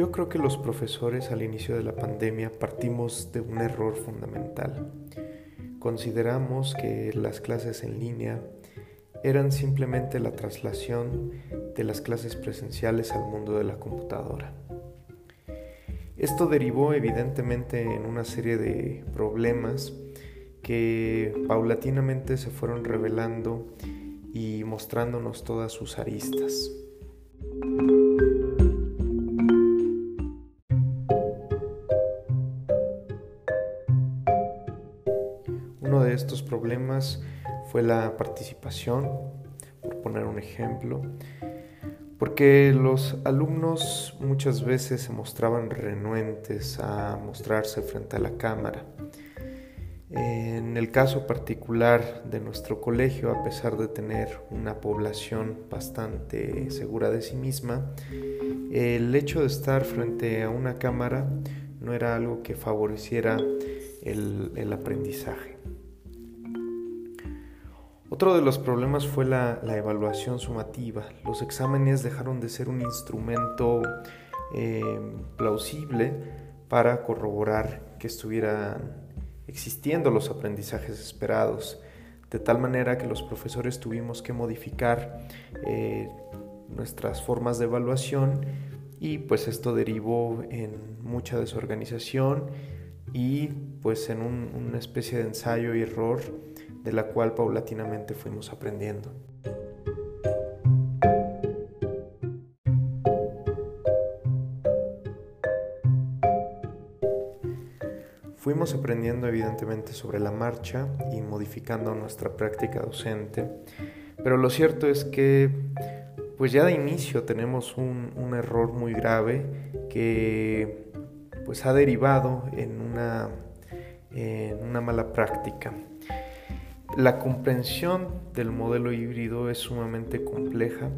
Yo creo que los profesores al inicio de la pandemia partimos de un error fundamental. Consideramos que las clases en línea eran simplemente la traslación de las clases presenciales al mundo de la computadora. Esto derivó evidentemente en una serie de problemas que paulatinamente se fueron revelando y mostrándonos todas sus aristas. Estos problemas fue la participación, por poner un ejemplo, porque los alumnos muchas veces se mostraban renuentes a mostrarse frente a la cámara. En el caso particular de nuestro colegio, a pesar de tener una población bastante segura de sí misma, el hecho de estar frente a una cámara no era algo que favoreciera el, aprendizaje. Otro de los problemas fue la, evaluación sumativa. Los exámenes dejaron de ser un instrumento eh, plausible para corroborar que estuvieran existiendo los aprendizajes esperados, de tal manera que los profesores tuvimos que modificar eh, nuestras formas de evaluación y pues esto derivó en mucha desorganización y pues en una especie de ensayo y error de la cual paulatinamente fuimos aprendiendo. Fuimos aprendiendo evidentemente sobre la marcha y modificando nuestra práctica docente, pero lo cierto es que pues ya de inicio tenemos un, un error muy grave que pues ha derivado en una, en una mala práctica. La comprensión del modelo híbrido es sumamente compleja,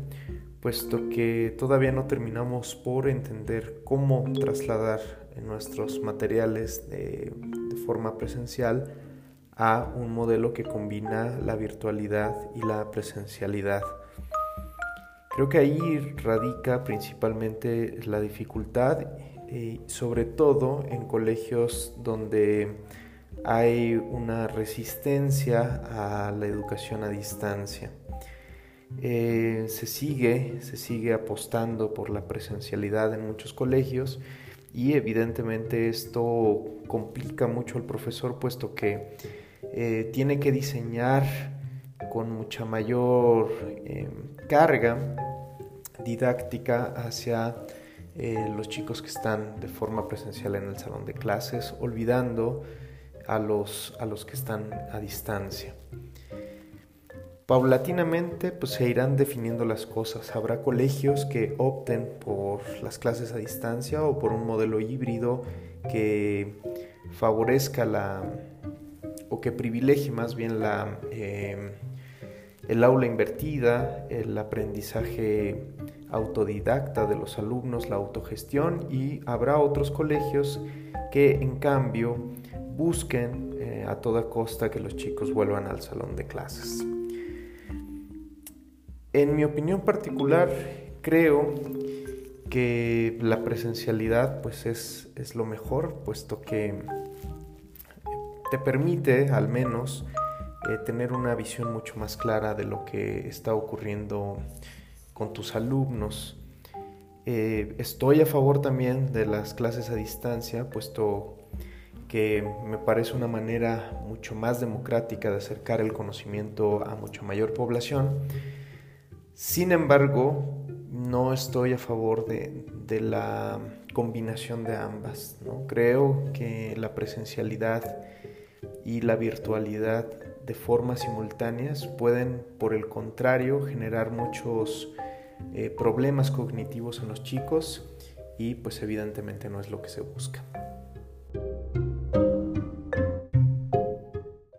puesto que todavía no terminamos por entender cómo trasladar nuestros materiales de, forma presencial a un modelo que combina la virtualidad y la presencialidad. Creo que ahí radica principalmente la dificultad, y sobre todo en colegios donde hay una resistencia a la educación a distancia. Eh, se, sigue, se sigue apostando por la presencialidad en muchos colegios y evidentemente esto complica mucho al profesor puesto que eh, tiene que diseñar con mucha mayor eh, carga didáctica hacia los chicos que están de forma presencial en el salón de clases, olvidando a los, a los que están a distancia. Paulatinamente pues, se irán definiendo las cosas. Habrá colegios que opten por las clases a distancia o por un modelo híbrido que favorezca la o que privilegie más bien la, em, el aula invertida, el aprendizaje autodidacta de los alumnos, la autogestión y habrá otros colegios que en cambio busquen eh, a toda costa que los chicos vuelvan al salón de clases. En mi opinión particular, creo que la presencialidad pues es, es lo mejor, puesto que te permite al menos eh, tener una visión mucho más clara de lo que está ocurriendo con tus alumnos. Eh, estoy a favor también de las clases a distancia, puesto que me parece una manera mucho más democrática de acercar el conocimiento a mucho mayor población. Sin embargo, no estoy a favor de, la combinación de ambas. Creo que la presencialidad y la virtualidad de formas simultáneas pueden, por el contrario, generar muchos eh, problemas cognitivos en los chicos y pues evidentemente no es lo que se busca.